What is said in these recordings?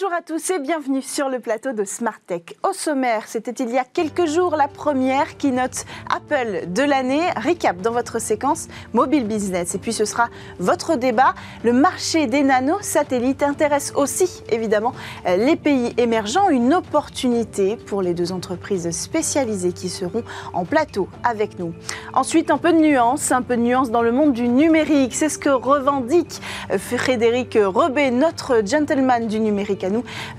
Bonjour à tous et bienvenue sur le plateau de Smart Tech. Au sommaire, c'était il y a quelques jours la première keynote Apple de l'année. Recap dans votre séquence Mobile Business. Et puis ce sera votre débat. Le marché des nanosatellites intéresse aussi évidemment les pays émergents. Une opportunité pour les deux entreprises spécialisées qui seront en plateau avec nous. Ensuite, un peu de nuance, un peu de nuance dans le monde du numérique. C'est ce que revendique Frédéric Rebet, notre gentleman du numérique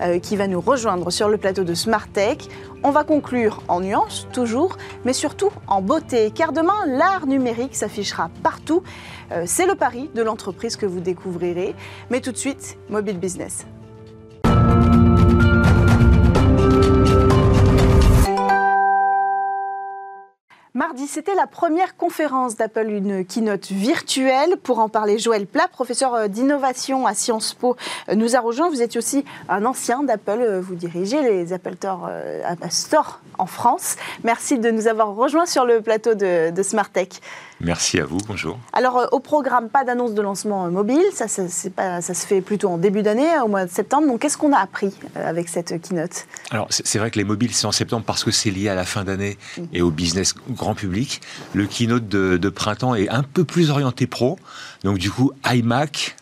euh, qui va nous rejoindre sur le plateau de Smart Tech. On va conclure en nuance, toujours, mais surtout en beauté, car demain, l'art numérique s'affichera partout. Euh, c'est le pari de l'entreprise que vous découvrirez. Mais tout de suite, Mobile Business. Mardi, c'était la première conférence d'Apple, une keynote virtuelle. Pour en parler, Joël Plat, professeur euh, d'innovation à Sciences Po, euh, nous a rejoint. Vous êtes aussi un ancien d'Apple. Euh, vous dirigez les Apple Store en France. Merci de nous avoir rejoints sur le plateau de, de Smart Tech. Merci à vous, bonjour. Alors, euh, au programme, pas d'annonce de lancement euh, mobile, ça, ça, pas, ça, se fait plutôt en début d'année, au mois de septembre. Donc, qu'est-ce qu'on a appris euh, avec cette keynote? Alors, c'est vrai que les mobiles, c'est en septembre parce que c'est lié à la fin d'année mm. et au business grand public. Le keynote de, printemps est un peu plus orienté pro. Donc, du coup, iMac,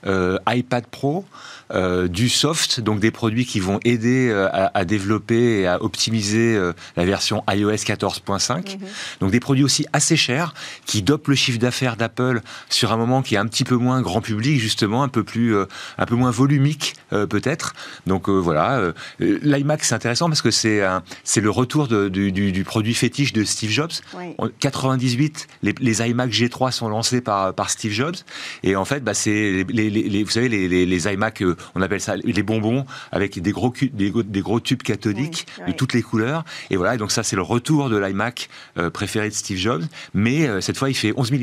iPad Pro, euh, du soft, donc des produits qui vont aider euh, à, développer et à optimiser euh, la version iOS 14.5. Mhm. Donc des produits aussi assez chers qui dopent le chiffre d'affaires d'Apple sur un moment qui est un petit peu moins grand public justement, un peu plus, un peu moins volumique peut-être. Donc voilà, l'iMac c'est intéressant parce que c'est c'est le retour du, produit fétiche de Steve Jobs. En 98, les, les, iMac G3 sont lancés par, par Steve Jobs et en fait, bah, c'est les, les, vous savez les, les, iMac on appelle ça les bonbons avec des gros, des, gros tubes cathodiques de toutes les couleurs. Et voilà, donc ça c'est le retour de l'iMac euh, préféré de Steve Jobs, mais euh, cette fois il fait 11 mm.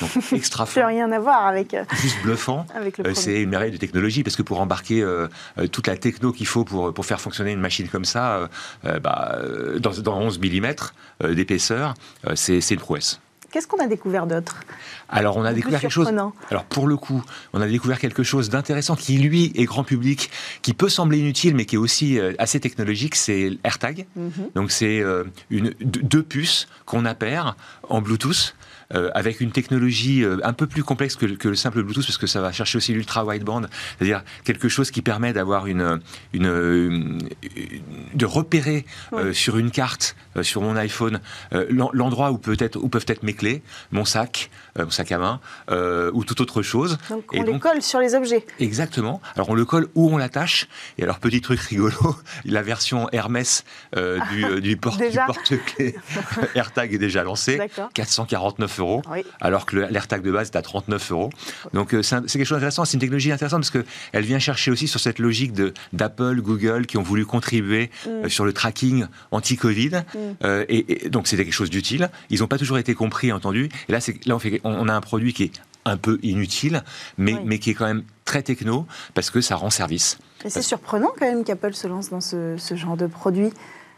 Donc extra fort. rien à voir avec. Euh, Juste bluffant. c'est une merveille de technologie parce que pour embarquer toute la techno qu'il faut pour, pour faire fonctionner une machine comme ça, bah, dans, dans 11 mm d'épaisseur, c'est une prouesse. Qu'est-ce qu'on a découvert d'autre? Alors, on a découvert quelque chose. Alors, pour le coup, on a découvert quelque chose d'intéressant qui, lui, est grand public, qui peut sembler inutile, mais qui est aussi euh, assez technologique. C'est AirTag. Mhm. Donc, c'est euh, une deux puces qu'on appaire en Bluetooth euh, avec une technologie euh, un peu plus complexe que, que, le simple Bluetooth, parce que ça va chercher aussi l'ultra wideband, c'est-à-dire quelque chose qui permet d'avoir une, une, de repérer euh, sur une carte, sur mon iPhone, l'endroit où peut être où peuvent être mes clés, mon sac, mon sac à main, ou toute autre chose. Donc on les colle sur les objets. Exactement. Alors on le colle où on l'attache. Et alors petit truc rigolo, la version Hermès du, du porte-clés AirTag est déjà lancée, 449 euros, alors que l'AirTag de base est à 39 euros. Donc euh, c'est quelque chose d'intéressant, c'est une technologie intéressante parce qu'elle vient chercher aussi sur cette logique d'Apple, Google qui ont voulu contribuer mm. euh, sur le tracking anti-Covid. Mm. Euh, et, donc c'était quelque chose d'utile. Ils n'ont pas toujours été compris et entendus. Et là, là on, fait, on a un produit qui est un peu inutile, mais, mais qui est quand même très techno parce que ça rend service. c'est surprenant quand même qu'Apple se lance dans ce, ce genre de produit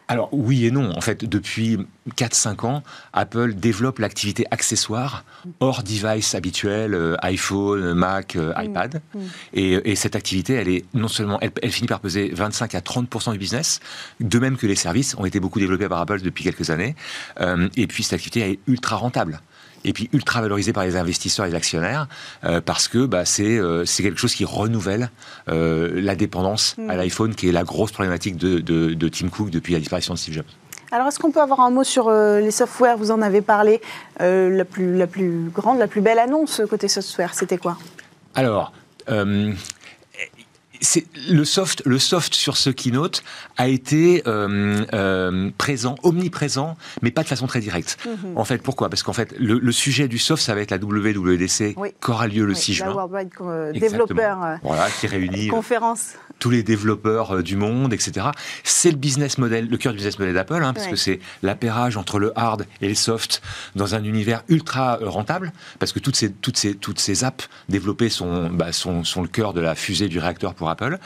alors oui et non. En fait, depuis 4-5 ans, Apple développe l'activité accessoire hors device habituel, euh, iPhone, Mac, euh, mm. iPad. Mm. Et, cette activité, elle est non seulement, elle, finit par peser 25 à 30 du business, de même que les services ont été beaucoup développés par Apple depuis quelques années. Euh, et puis cette activité est ultra rentable et puis ultra valorisé par les investisseurs et les actionnaires euh, parce que bah, euh, c'est quelque chose qui renouvelle euh, la dépendance à mm. l'iPhone qui est la grosse problématique de, de, Tim Cook depuis la disparition de Steve Jobs. Alors, est-ce qu'on peut avoir un mot sur les softwares? Vous en avez parlé. la, plus, la plus grande, la plus belle annonce côté software, c'était quoi? Alors, le soft, le soft sur ce keynote a été euh, euh, présent, omniprésent, mais pas de façon très directe. Mhm. En fait, pourquoi? Parce qu'en fait, le, sujet du soft, ça va être la WWDC qui aura lieu le 6 juin. La Worldwide euh, Développeur. voilà, qui réunit conférence tous les développeurs du monde, etc. C'est le business model, le cœur du business model d'Apple, hein, parce que c'est l'appairage entre le hard et le soft dans un univers ultra rentable, parce que toutes ces, toutes ces, toutes ces apps développées sont, bah, sont, sont le cœur de la fusée du réacteur pour Apple.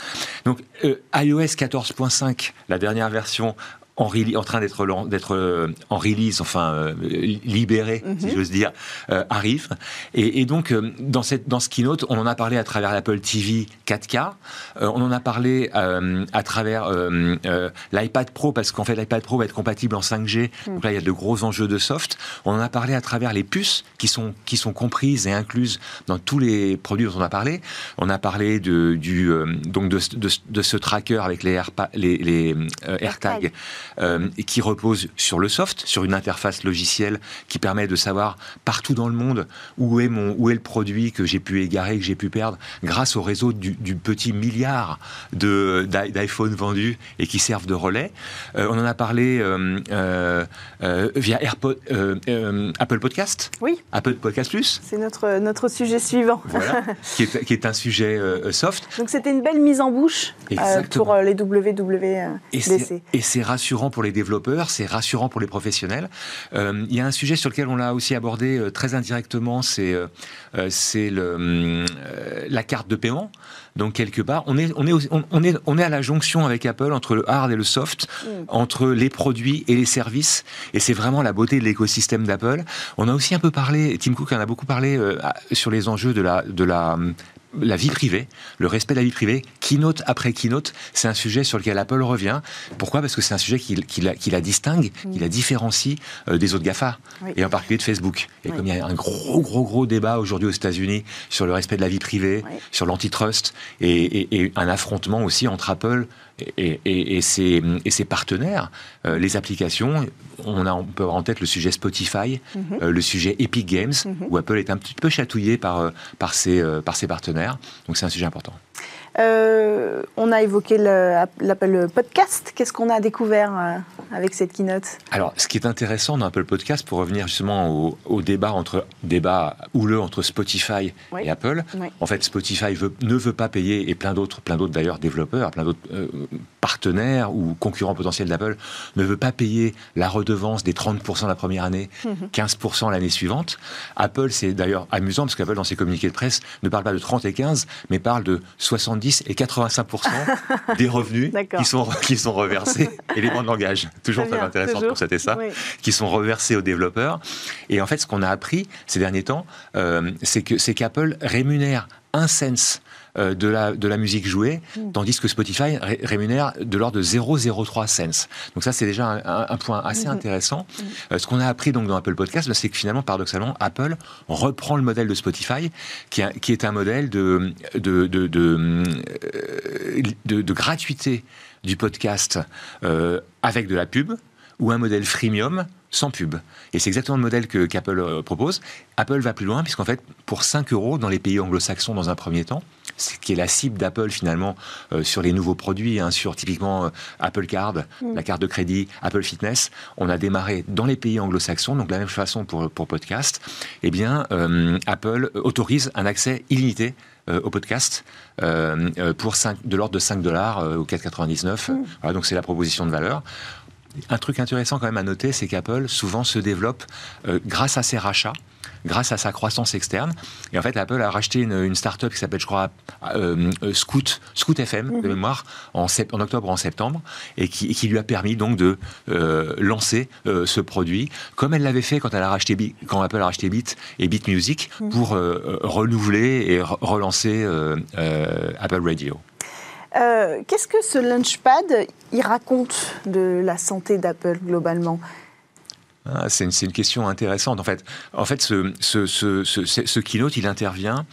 Donc euh, iOS 14.5, la dernière version, en, en train d'être d'être euh, en release, enfin euh, libéré, si mhm. j'ose dire, euh, arrive. Et, donc dans cette dans ce keynote, on en a parlé à travers l'Apple TV 4K, on en a parlé à travers l'iPad Pro parce qu'en fait l'iPad Pro va être compatible en 5G. Mhm. Donc là il y a de gros enjeux de soft. On en a parlé à travers les puces qui sont qui sont comprises et incluses dans tous les produits dont on a parlé. On a parlé de du donc de, de, ce tracker avec les, les, les AirTags euh, qui repose sur le soft, sur une interface logicielle qui permet de savoir partout dans le monde où est, mon, où est le produit que j'ai pu égarer, que j'ai pu perdre, grâce au réseau du, petit milliard d'iPhone vendus et qui servent de relais. Euh, on en a parlé euh, via AirPod, Apple Podcast. Oui. Apple Podcast Plus. C'est notre, notre sujet suivant. Voilà, qui, est, qui est un sujet soft. Donc c'était une belle mise en bouche pour les WWDC. Et c'est rassurant pour les développeurs, c'est rassurant pour les professionnels. Euh, il y a un sujet sur lequel on l'a aussi abordé euh, très indirectement, c'est euh, c'est la carte de paiement. Donc quelque part, on est, on est, on est, on est à la jonction avec Apple entre le hard et le soft, mm. entre les produits et les services. Et c'est vraiment la beauté de l'écosystème d'Apple. On a aussi un peu parlé, Tim Cook en a beaucoup parlé sur les enjeux de la, de la la vie privée, le respect de la vie privée, keynote après keynote, c'est un sujet sur lequel Apple revient. Pourquoi? Parce que c'est un sujet qui, la, distingue, qui la différencie euh, des autres GAFA, et en particulier de Facebook. Et comme il y a un gros, gros, gros débat aujourd'hui aux États-Unis sur le respect de la vie privée, sur l'antitrust, et, un affrontement aussi entre Apple et, ses, partenaires, euh, les applications, on, a, on peut avoir en tête le sujet Spotify, mhm. euh, le sujet Epic Games, mhm. où Apple est un petit peu chatouillé par, par, ses, par ses partenaires. Donc c'est un sujet important. Euh, on a évoqué l'Apple Podcast. Qu'est-ce qu'on a découvert euh, avec cette keynote? Alors, ce qui est intéressant dans Apple Podcast, pour revenir justement au, débat entre débat houleux entre Spotify et Apple, en fait, Spotify ne veut pas payer et plein d'autres, plein d'autres d'ailleurs développeurs, plein d'autres euh, partenaires ou concurrents potentiels d'Apple ne veut pas payer la redevance des 30% la première année, 15% mhm. l'année suivante. Apple, c'est d'ailleurs amusant parce qu'Apple dans ses communiqués de presse ne parle pas de 30 et 15, mais parle de 70 et 85% des revenus qui sont, qui sont reversés, éléments de langage, toujours très, intéressant pour constater ça, qui sont reversés aux développeurs. Et en fait, ce qu'on a appris ces derniers temps, euh, c'est qu'Apple rémunère un cent euh, de, la, de la musique jouée, mm. tandis que Spotify rémunère de l'ordre de 0,03 cents. Donc ça, c'est déjà un, point assez mm-hmm. intéressant. Mm. Euh, ce qu'on a appris donc dans Apple Podcast, bah, c'est que finalement, paradoxalement, Apple reprend le modèle de Spotify, qui, qui est un modèle de, de, de, de, euh, gratuité du podcast avec de la pub, ou un modèle freemium sans pub. Et c'est exactement le modèle que qu'Apple propose. Apple va plus loin, puisqu'en fait, pour 5 euros dans les pays anglo-saxons dans un premier temps, ce qui est la cible d'Apple finalement euh, sur les nouveaux produits, hein, sur typiquement euh, Apple Card, mm. la carte de crédit, Apple Fitness. On a démarré dans les pays anglo-saxons, donc de la même façon pour, pour podcast. Eh bien, euh, Apple autorise un accès illimité au podcast pour 5, de l'ordre de 5 dollars ou 4,99. Mm. Voilà, donc c'est la proposition de valeur. Un truc intéressant quand même à noter, c'est qu'Apple souvent se développe grâce à ses rachats grâce à sa croissance externe. Et en fait, Apple a racheté une, une start-up qui s'appelle, je crois, euh, euh, Scoot, Scoot FM, de mhm. mémoire, en, en, octobre, en septembre, et qui, qui, lui a permis donc de euh, lancer ce produit, comme elle l'avait fait quand, elle a racheté, quand Apple a racheté Beat et Beat Music, mhm. pour renouveler et relancer Apple Radio. Qu'est-ce que ce Launchpad il raconte de la santé d'Apple globalement? Ah, c'est une, question intéressante. En fait, en fait ce, ce, ce, ce keynote, il intervient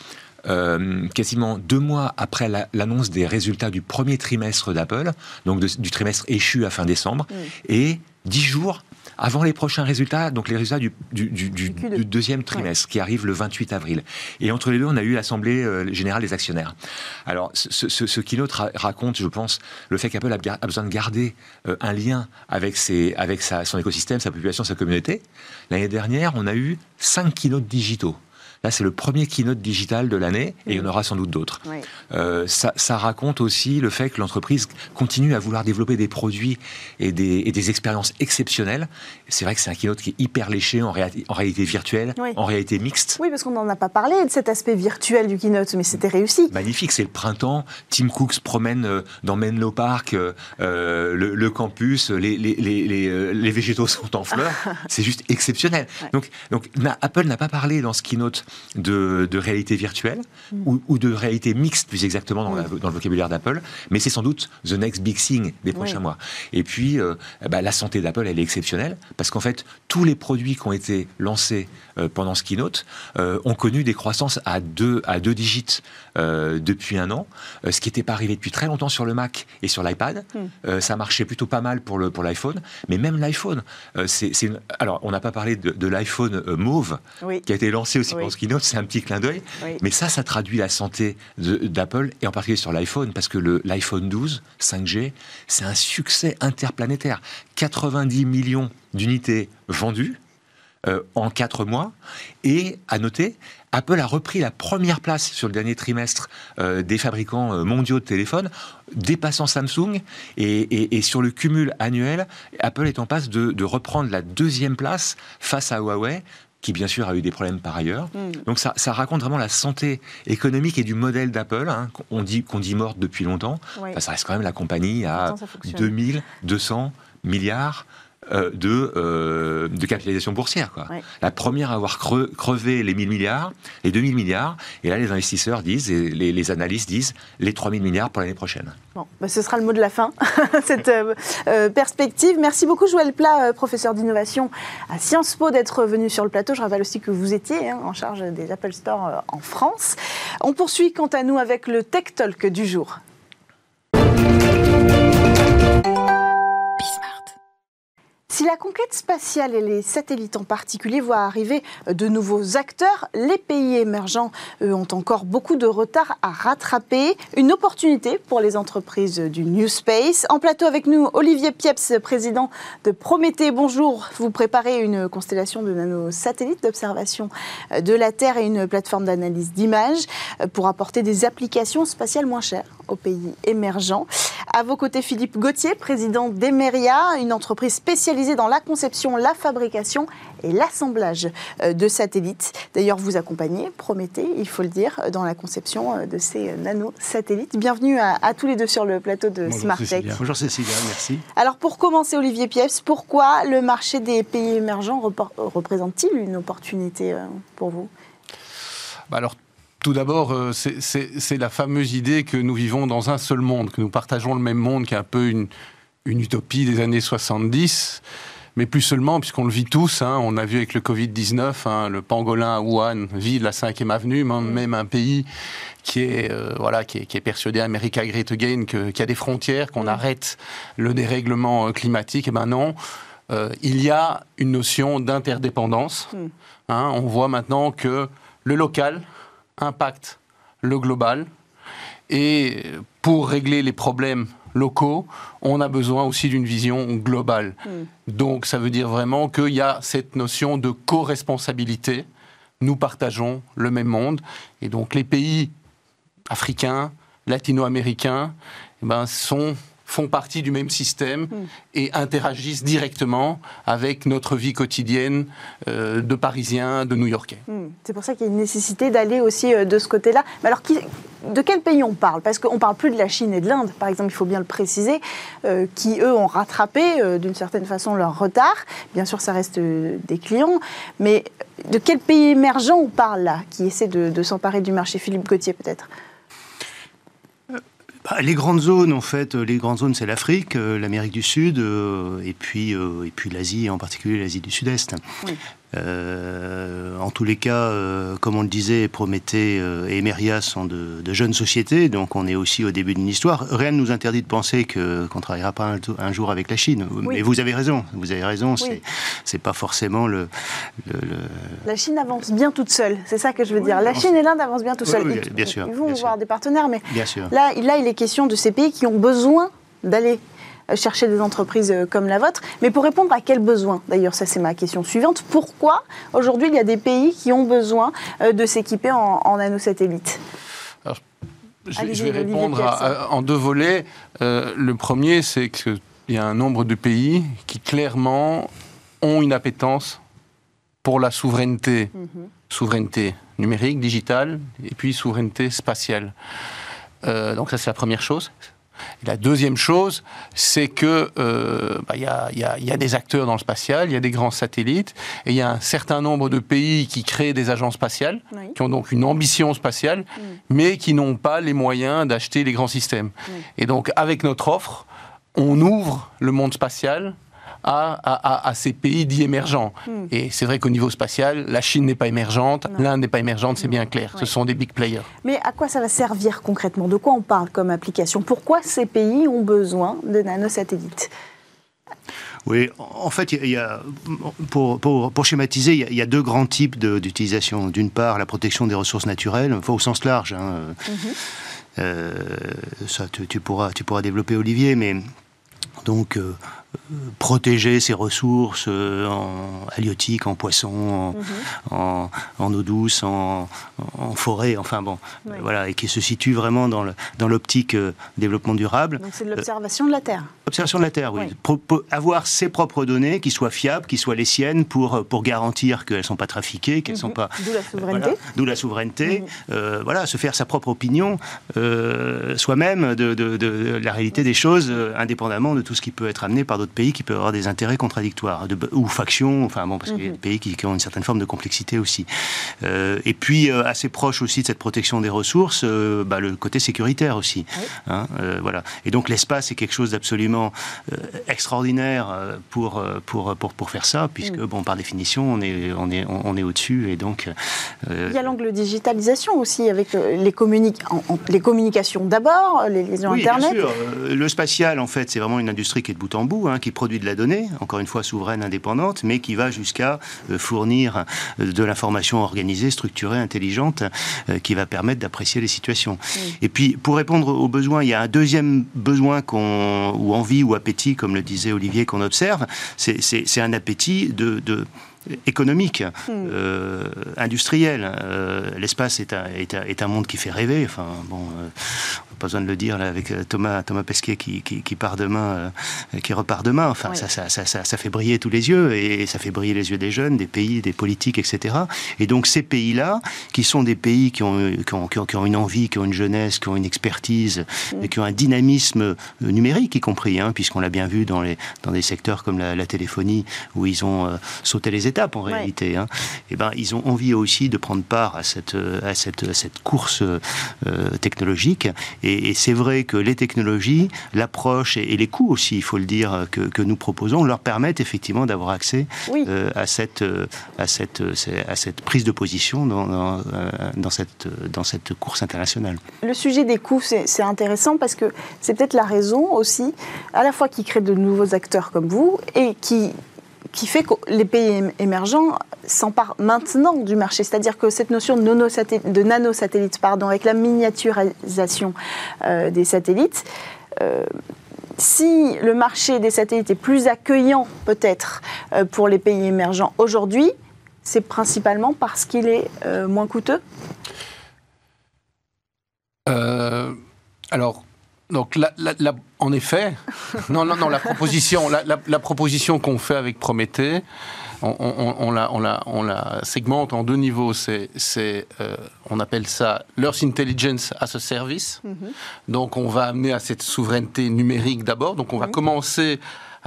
euh, quasiment deux mois après l'annonce des résultats du premier trimestre d'Apple, donc du trimestre échu à fin décembre, mm. et dix jours avant les prochains résultats, donc les résultats du, deuxième trimestre, qui arrive le 28 avril. Et entre les deux, on a eu l'Assemblée euh, générale des actionnaires. Alors, ce, ce, keynote raconte, je pense, le fait qu'Apple a, besoin de garder euh, un lien avec, ses, avec sa, son écosystème, sa population, sa communauté. L'année dernière, on a eu cinq keynotes digitaux Là, c'est le premier keynote digital de l'année et il y en aura sans doute d'autres. Euh, ça, ça, raconte aussi le fait que l'entreprise continue à vouloir développer des produits et des, et des expériences exceptionnelles. C'est vrai que c'est un keynote qui est hyper léché en, en réalité virtuelle, en réalité mixte. Oui, parce qu'on n'en a pas parlé de cet aspect virtuel du keynote, mais c'était réussi. Magnifique, c'est le printemps. Tim Cook se promène euh, dans Menlo Park, euh, le, le, campus, les, les, les, les, végétaux sont en fleurs. c'est juste exceptionnel. Donc, donc Apple n'a pas parlé dans ce keynote de, de réalité virtuelle mm. ou, ou, de réalité mixte, plus exactement dans, dans le vocabulaire d'Apple, mais c'est sans doute the next big thing des prochains mois. Et puis, euh, bah, la santé d'Apple, elle est exceptionnelle parce qu'en fait, tous les produits qui ont été lancés pendant ce keynote euh, ont connu des croissances à deux, à deux digits depuis un an, ce qui n'était pas arrivé depuis très longtemps sur le Mac et sur l'iPad. Mm. ça marchait plutôt pas mal pour le pour l'iPhone, mais même l'iPhone, c'est alors on n'a pas parlé de, l'iPhone Mauve qui a été lancé aussi pendant ce keynote, c'est un petit clin d'œil, mais ça, ça traduit la santé d'Apple et en particulier sur l'iPhone parce que l'iPhone 12 5G, c'est un succès interplanétaire. 90 millions d'unités vendues euh, en 4 mois. Et à noter, Apple a repris la première place sur le dernier trimestre euh, des fabricants euh, mondiaux de téléphones, dépassant Samsung. Et, sur le cumul annuel, Apple est en passe de reprendre la deuxième place face à Huawei qui bien sûr a eu des problèmes par ailleurs. Hmm. Donc ça, raconte vraiment la santé économique et du modèle d'Apple, hein, qu'on dit, qu'on dit morte depuis longtemps. ça reste quand même la compagnie à 2200 milliards euh, de, euh, de, capitalisation boursière. Quoi. La première à avoir crevé les 1000 milliards, les 2000 milliards, et là les investisseurs disent, et les, analystes disent, les 3000 milliards pour l'année prochaine. Bon, bah, ce sera le mot de la fin, cette euh, perspective. Merci beaucoup Joël Plat, professeur d'innovation à Sciences Po, d'être venu sur le plateau. Je rappelle aussi que vous étiez hein, en charge des Apple Store en France. On poursuit quant à nous avec le Tech Talk du jour. Si la conquête spatiale et les satellites en particulier voient arriver de nouveaux acteurs, les pays émergents ont encore beaucoup de retard à rattraper. Une opportunité pour les entreprises du New Space. En plateau avec nous, Olivier Pieps, président de Prométhée. Bonjour. Vous préparez une constellation de nanosatellites d'observation de la Terre et une plateforme d'analyse d'images pour apporter des applications spatiales moins chères aux pays émergents. À vos côtés, Philippe Gauthier, président d'Emeria, une entreprise spécialisée dans la conception, la fabrication et l'assemblage euh, de satellites. D'ailleurs, vous accompagnez Prométhée, il faut le dire, dans la conception euh, de ces nanosatellites. Bienvenue à, tous les deux sur le plateau de Smart Tech. Bonjour Cécilia, merci. Alors pour commencer, Olivier Piefs, pourquoi le marché des pays émergents représente-t-il une opportunité euh, pour vous? Bah alors tout d'abord, c'est la fameuse idée que nous vivons dans un seul monde, que nous partageons le même monde, qui est un peu une, une utopie des années 70 mais plus seulement, puisqu'on le vit tous. Hein. on a vu avec le Covid-19, hein, le pangolin à Wuhan vit la 5e avenue, même un pays qui est, euh, voilà, qui est, persuadé, America Great Again, qu'il y a des frontières, qu'on arrête le dérèglement euh, climatique. Et eh ben non, euh, il y a une notion d'interdépendance. Mm. Hein. on voit maintenant que le local impacte le global. Et pour régler les problèmes locaux, on a besoin aussi d'une vision globale. Hmm. Donc ça veut dire vraiment qu'il y a cette notion de co-responsabilité. Nous partageons le même monde. Et donc les pays africains, latino-américains, eh ben, sont font partie du même système hmm. et interagissent directement avec notre vie quotidienne euh, de Parisiens, de New-Yorkais. Hmm. C'est pour ça qu'il y a une nécessité d'aller aussi euh, de ce côté-là. Mais alors, de quel pays on parle? Parce qu'on ne parle plus de la Chine et de l'Inde, par exemple, il faut bien le préciser, euh, qui, eux, ont rattrapé d'une certaine façon leur retard. Bien sûr, ça reste des clients, mais de quel pays émergent on parle là, qui essaie de, de s'emparer du marché? Philippe Gauthier, peut-être? Bah, les grandes zones, en fait, les grandes zones, c'est l'Afrique, euh, l'Amérique du Sud, euh, et puis, euh, et puis l'Asie, en particulier l'Asie du Sud-Est. Euh, en tous les cas, euh, comme on le disait, Prométhée euh, et Emeria sont de, jeunes sociétés, donc on est aussi au début d'une histoire. Rien ne nous interdit de penser que qu'on travaillera pas un, jour avec la Chine. Mais vous avez raison, vous avez raison. C'est pas forcément le, La Chine avance bien toute seule. C'est ça que je veux dire. La Chine et l'Inde avancent bien tout seuls. ils, bien sûr. Ils vont avoir des partenaires, mais bien sûr. là, là, il est question de ces pays qui ont besoin d'aller chercher des entreprises comme la vôtre. Mais pour répondre à quels besoins D'ailleurs, ça c'est ma question suivante. Pourquoi aujourd'hui il y a des pays qui ont besoin de s'équiper en, en nanosatellites? Je, vais répondre en deux volets. le premier, c'est qu'il y a un nombre de pays qui clairement ont une appétence pour la souveraineté, mhm. souveraineté numérique, digitale, et puis souveraineté spatiale. Euh, donc ça, c'est la première chose. La deuxième chose, c'est que euh, bah, il y, a, des acteurs dans le spatial, il y a des grands satellites, et il y a un certain nombre de pays qui créent des agences spatiales, qui ont donc une ambition spatiale, mm. mais qui n'ont pas les moyens d'acheter les grands systèmes. Et donc, avec notre offre, on ouvre le monde spatial à, ces pays dits émergents. Hmm. Et c'est vrai qu'au niveau spatial, la Chine n'est pas émergente, l'Inde n'est pas émergente, c'est bien clair. Ce sont des big players. Mais à quoi ça va servir concrètement? De quoi on parle comme application? Pourquoi ces pays ont besoin de nanosatellites? Oui, en fait, il y a, pour, pour, schématiser, il y, a, deux grands types d'utilisation. D'une part, la protection des ressources naturelles, enfin, au sens large. Hein. Mhm. Euh, ça, tu, pourras, tu pourras développer, Olivier, mais donc euh, protéger ses ressources euh, en halieutique, en poisson, en, mhm. eau douce, en, forêt, enfin bon, voilà, et qui se situe vraiment dans l'optique dans développement durable. Donc c'est de l'observation de la Terre. Observation de la Terre, oui. avoir ses propres données qui soient fiables, qui soient les siennes pour, pour garantir qu'elles ne sont pas trafiquées, qu'elles ne sont mhm. pas. D'où la souveraineté. D'où la souveraineté. Mhm. voilà, se faire sa propre opinion soi-même de, de, de, la réalité des choses, indépendamment de tout ce qui peut être amené par d'autres pays qui peuvent avoir des intérêts contradictoires ou factions, enfin bon, parce qu'il y a des mhm. pays qui, ont une certaine forme de complexité aussi. Euh, et puis euh, assez proche aussi de cette protection des ressources, euh, bah, le côté sécuritaire aussi. Hein, voilà. Et donc l'espace est quelque chose d'absolument extraordinaire pour, pour, pour, pour faire ça, puisque mhm. bon, par définition, on est, on est, on est au-dessus et donc. Il y a l'angle digitalisation aussi avec les, les communications d'abord, les liaisons oui, Internet. Bien sûr. Le spatial, en fait, c'est vraiment une industrie qui est de bout en bout, hein, qui produit de la donnée, encore une fois souveraine, indépendante, mais qui va jusqu'à euh, fournir euh, de l'information organisée, structurée, intelligente, euh, qui va permettre d'apprécier les situations. Et puis, pour répondre aux besoins, il y a un deuxième besoin qu'on, ou envie ou appétit, comme le disait Olivier, qu'on observe, c'est un appétit de, de économique, hmm. euh, industriel. Euh, l'espace est un, est, un, monde qui fait rêver. Enfin, bon, euh, pas besoin de le dire là, avec Thomas, Thomas Pesquet qui, qui, part demain, qui repart demain. Enfin, ça, ça, ça, ça, fait briller tous les yeux et ça fait briller les yeux des jeunes, des pays, des politiques, etc. Et donc ces pays-là, qui sont des pays qui ont, qui ont, qui ont, une envie, qui ont une jeunesse, qui ont une expertise, hmm. et qui ont un dynamisme numérique y compris, hein, puisqu'on l'a bien vu dans, les, dans des secteurs comme la, la téléphonie où ils ont sauté les étapes en réalité. Hein. Et eh ben, ils ont envie aussi de prendre part à cette, à cette, cette course euh, technologique. Et, c'est vrai que les technologies, l'approche et, les coûts aussi, il faut le dire, que, que nous proposons, leur permettent effectivement d'avoir accès euh, à, cette, à, cette, à cette prise de position dans, dans, euh, dans, cette, dans cette course internationale. Le sujet des coûts, c'est intéressant parce que c'est peut-être la raison aussi, à la fois qui crée de nouveaux acteurs comme vous et qui qui fait que les pays émergents s'emparent maintenant du marché. C'est-à-dire que cette notion de, nanosatellites, pardon, avec la miniaturisation euh, des satellites, euh, si le marché des satellites est plus accueillant peut-être euh, pour les pays émergents aujourd'hui, c'est principalement parce qu'il est moins coûteux? Alors, donc, la, en effet, non, non, non, la proposition, la, proposition qu'on fait avec Prométhée, on, on, la, on, la, segmente en deux niveaux. C'est, euh, on appelle ça l'Earth Intelligence as a Service. Mm-hmm. Donc, on va amener à cette souveraineté numérique d'abord. Donc, on va commencer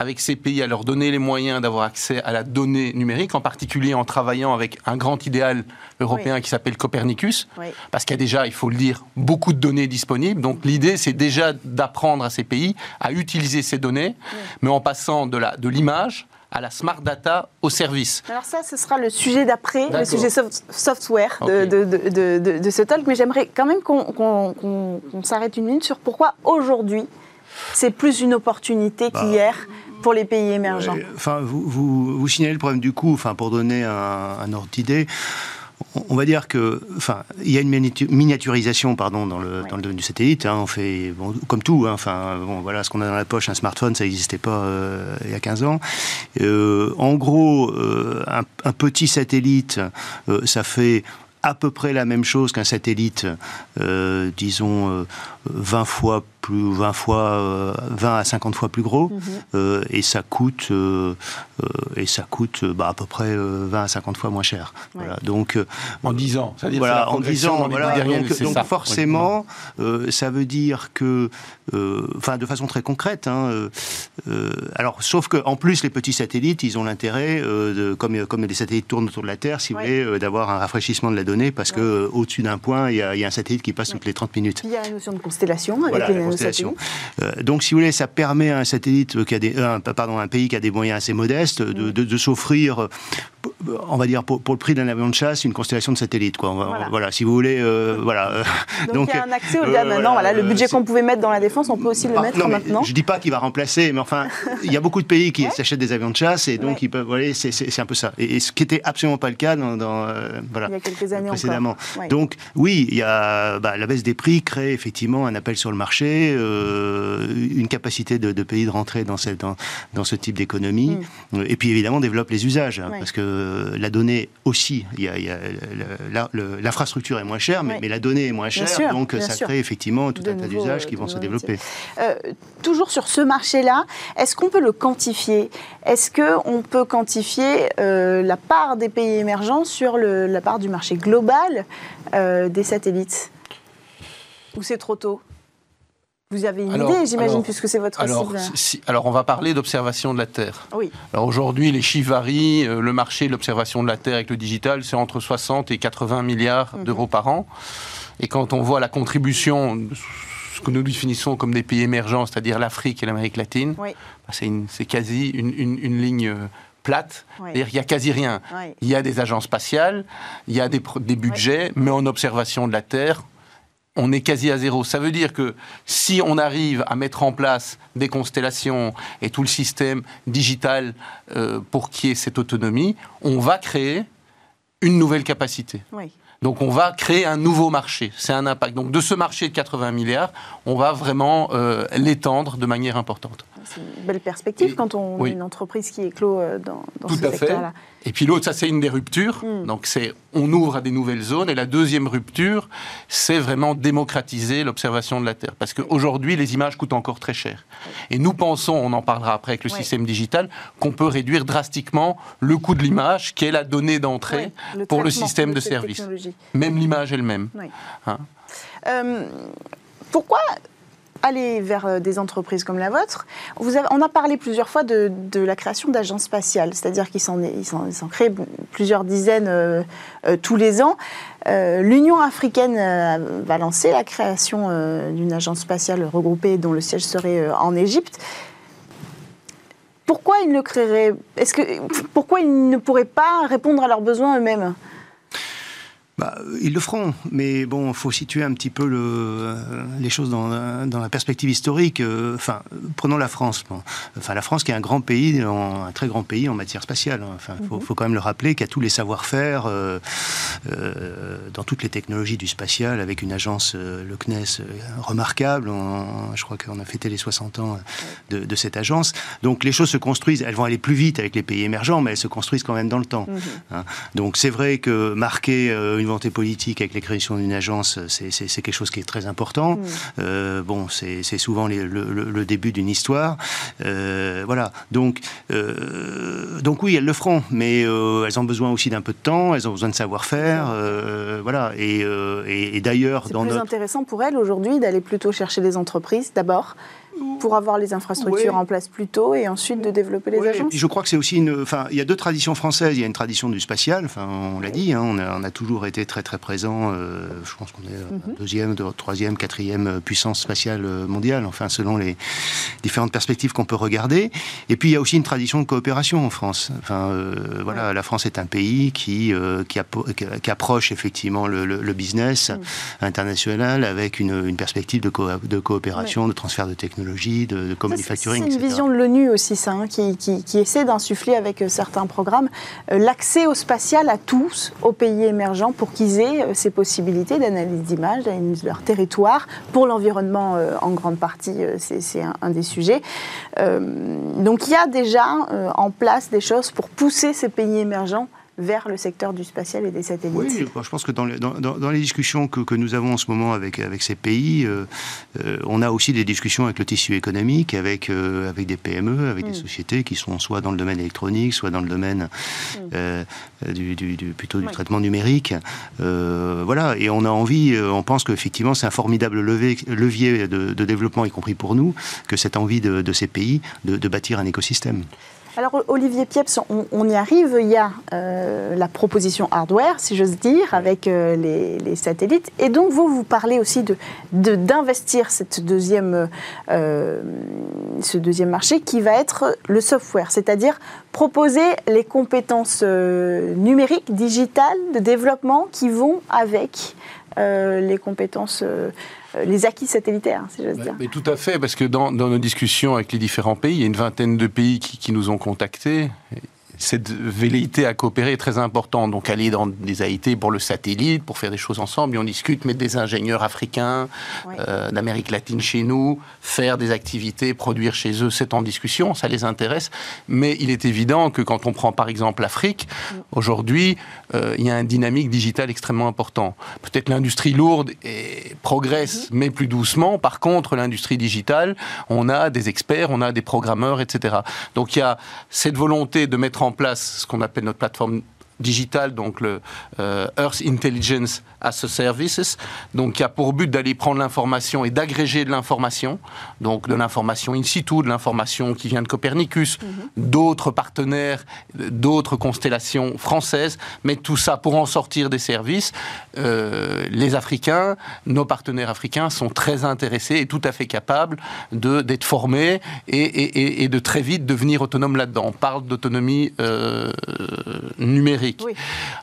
avec ces pays à leur donner les moyens d'avoir accès à la donnée numérique, en particulier en travaillant avec un grand idéal européen qui s'appelle Copernicus, parce qu'il y a déjà, il faut le dire, beaucoup de données disponibles. Donc l'idée, c'est déjà d'apprendre à ces pays à utiliser ces données, mais en passant de l'image à la smart data au service. Alors ça, ce sera le sujet d'après, le sujet software de, de, de, ce talk, mais j'aimerais quand même qu'on s'arrête une minute sur pourquoi aujourd'hui c'est plus une opportunité bah, qu'hier pour les pays émergents. enfin, vous, vous, signalez le problème du coût, enfin, pour donner un, ordre d'idée. on va dire que, enfin, il y a une miniaturisation, pardon, dans le, dans le domaine du satellite. Hein. on fait, bon, comme tout, hein, enfin, bon, voilà, ce qu'on a dans la poche, un smartphone, ça n'existait pas euh, il y a 15 ans. Euh, en gros, euh, un, un, petit satellite, ça fait à peu près la même chose qu'un satellite, disons, 20 fois plus 20 fois 20 euh, à 50 fois plus gros mhm. euh, et ça coûte euh, et ça coûte bah, à peu près 20 à 50 fois moins cher. Voilà. Donc en 10 ans, ça voilà, en 10 ans, voilà, donc, donc forcément, ça veut dire que, enfin, de façon très concrète. Hein, alors, sauf que en plus, les petits satellites, ils ont l'intérêt, comme comme les satellites tournent autour de la Terre, si vous voulez, d'avoir un rafraîchissement de la donnée, parce que au-dessus d'un point, il y, a, un satellite qui passe toutes les 30 minutes. Il y a une notion de constellation avec les euh, donc, si vous voulez, ça permet à un satellite qui a des, pardon, un pays qui a des moyens assez modestes de, mm. de s'offrir on va dire, pour, le prix d'un avion de chasse, une constellation de satellites. Quoi. Voilà. si vous voulez. Euh, voilà. Donc, il y a un accès au-delà maintenant. Voilà, le budget qu'on pouvait mettre dans la défense, on peut aussi le bah, mettre maintenant. Je ne dis pas qu'il va remplacer, mais enfin, il y a beaucoup de pays qui s'achètent des avions de chasse et donc ils peuvent. Voilà, c'est un peu ça. Et, ce qui n'était absolument pas le cas dans, euh, voilà, il y a quelques années précédemment. Donc, oui, il y a, bah, la baisse des prix crée effectivement un appel sur le marché, euh, une capacité de, pays de rentrer dans, cette, dans, ce type d'économie, mm. et puis évidemment développe les usages. Hein, parce que euh, la donnée aussi, l'infrastructure est moins chère, mais, la donnée est moins chère, donc ça crée effectivement tout un tas d'usages qui vont se développer. Euh, toujours sur ce marché-là, est-ce qu'on peut le quantifier? Est-ce qu'on peut quantifier euh, la part des pays émergents sur la part du marché global des satellites? Ou c'est trop tôt? Vous avez une idée, j'imagine, puisque c'est votre alors, alors, on va parler d'observation de la Terre. Oui. Alors aujourd'hui, les chiffres varient. Euh, le marché de l'observation de la Terre avec le digital, c'est entre 60 et 80 milliards mhm. d'euros par an. Et quand on voit la contribution, ce que nous définissons comme des pays émergents, c'est-à-dire l'Afrique et l'Amérique latine, bah, c'est quasi une, ligne euh, plate. Il n'y a quasi rien. Il y a des agences spatiales, il y a des, des budgets, mais en observation de la Terre, on est quasi à zéro. Ça veut dire que si on arrive à mettre en place des constellations et tout le système digital euh, pour qu'il y ait cette autonomie, on va créer une nouvelle capacité. Donc on va créer un nouveau marché. C'est un impact. Donc de ce marché de 80 milliards, on va vraiment euh, l'étendre de manière importante. C'est une belle perspective quand on est une entreprise qui éclot euh, dans, dans Tout ce secteur-là. Et puis l'autre, ça c'est une des ruptures. Hmm. Donc c'est on ouvre à des nouvelles zones. Et la deuxième rupture, c'est vraiment démocratiser l'observation de la Terre. Parce qu'aujourd'hui, les images coûtent encore très cher. Et nous pensons, on en parlera après avec le système digital, qu'on peut réduire drastiquement le coût de l'image, qui est la donnée d'entrée pour le système de service. Même l'image elle-même. Hein euh, pourquoi aller vers euh, des entreprises comme la vôtre. On a parlé plusieurs fois de, la création d'agences spatiales, c'est-à-dire qu'ils s'en, créent plusieurs dizaines euh, euh, tous les ans. L'Union africaine va lancer la création d'une agence spatiale regroupée dont le siège serait en Égypte. Pourquoi ils le créeraient Est-ce que pourquoi ils ne pourraient pas répondre à leurs besoins eux-mêmes? Bah, ils le feront, mais bon, il faut situer un petit peu le, les choses dans, dans, la perspective historique. Euh, enfin, prenons la France. Enfin, la France qui est un grand pays, un très grand pays en matière spatiale. Hein. Enfin, il faut, mhm. faut, quand même le rappeler qu'il y a tous les savoir-faire euh, euh, dans toutes les technologies du spatial, avec une agence, le CNES, remarquable. je crois qu'on a fêté les 60 ans de, de, cette agence. Donc les choses se construisent. Elles vont aller plus vite avec les pays émergents, mais elles se construisent quand même dans le temps. Mhm. Hein. Donc c'est vrai que marquer une volonté politique avec la création d'une agence, c'est quelque chose qui est très important. Mm. Euh, bon, c'est souvent le, début d'une histoire. Euh, voilà. Donc, euh, donc oui, elles le feront, mais elles ont besoin aussi d'un peu de temps, elles ont besoin de savoir-faire. voilà. Et, et, et d'ailleurs, dans plus intéressant pour elles aujourd'hui d'aller plutôt chercher des entreprises d'abord pour avoir les infrastructures en place plus tôt et ensuite de développer les agences Je crois que c'est aussi une. Enfin, il y a deux traditions françaises. Il y a une tradition du spatial. Enfin, on l'a dit. Hein, on, a, toujours été très très présent. Euh, je pense qu'on est mhm. deuxième, troisième, quatrième puissance spatiale mondiale. Enfin, selon les différentes perspectives qu'on peut regarder. Et puis il y a aussi une tradition de coopération en France. Enfin, euh, voilà, la France est un pays qui euh, qui, qui, approche effectivement le, business international avec une, perspective de, de coopération, de transfert de technologie de, C'est une vision de l'ONU aussi, ça, hein, qui, qui, qui, essaie d'insuffler avec certains programmes l'accès au spatial à tous, aux pays émergents, pour qu'ils aient ces possibilités d'analyse d'images, d'analyse de leur territoire, pour l'environnement en grande partie, c'est un, un, des sujets. donc il y a déjà en place des choses pour pousser ces pays émergents vers le secteur du spatial et des satellites. Oui, je pense que dans les, dans, dans les discussions que, que, nous avons en ce moment avec, avec ces pays, euh, euh, on a aussi des discussions avec le tissu économique, avec, euh, avec des PME, avec mm. des sociétés qui sont soit dans le domaine électronique, soit dans le domaine mm. du, du, du, plutôt du oui. traitement numérique. Voilà, et on a envie, on pense qu'effectivement c'est un formidable levier, levier de, de, développement, y compris pour nous, que cette envie de, de ces pays de, de bâtir un écosystème. Alors Olivier Pieps, on, on, y arrive. Il y a euh, la proposition hardware, si j'ose dire, avec euh, les, les, satellites. Et donc vous, vous parlez aussi de d'investir cette deuxième, euh, ce deuxième marché qui va être le software, c'est-à-dire proposer les compétences numériques, digitales, de développement qui vont avec les compétences les acquis satellitaires, si j'ose dire. Mais tout à fait, parce que dans, dans, nos discussions avec les différents pays, il y a une vingtaine de pays qui, qui nous ont contactés cette velléité à coopérer est très importante. Donc aller dans des AIT pour le satellite, pour faire des choses ensemble, et on discute, mettre des ingénieurs africains, euh, d'Amérique latine chez nous, faire des activités, produire chez eux, c'est en discussion, ça les intéresse. Mais il est évident que quand on prend par exemple l'Afrique, mm. aujourd'hui, euh, il y a une dynamique digitale extrêmement important. Peut-être l'industrie lourde et progresse, mm. mais plus doucement. Par contre, l'industrie digitale, on a des experts, on a des programmeurs, etc. Donc il y a cette volonté de mettre en place ce qu'on appelle notre plateforme digitale, donc le euh, Earth Intelligence as a Services, donc qui a pour but d'aller prendre l'information et d'agréger de l'information, donc de l'information in situ, de l'information qui vient de Copernicus, mm -hmm. d'autres partenaires, d'autres constellations françaises, mais tout ça pour en sortir des services. Euh, les Africains, nos partenaires africains sont très intéressés et tout à fait capables d'être formés et, et, et, de très vite devenir autonomes là-dedans. On parle d'autonomie euh, numérique. Oui.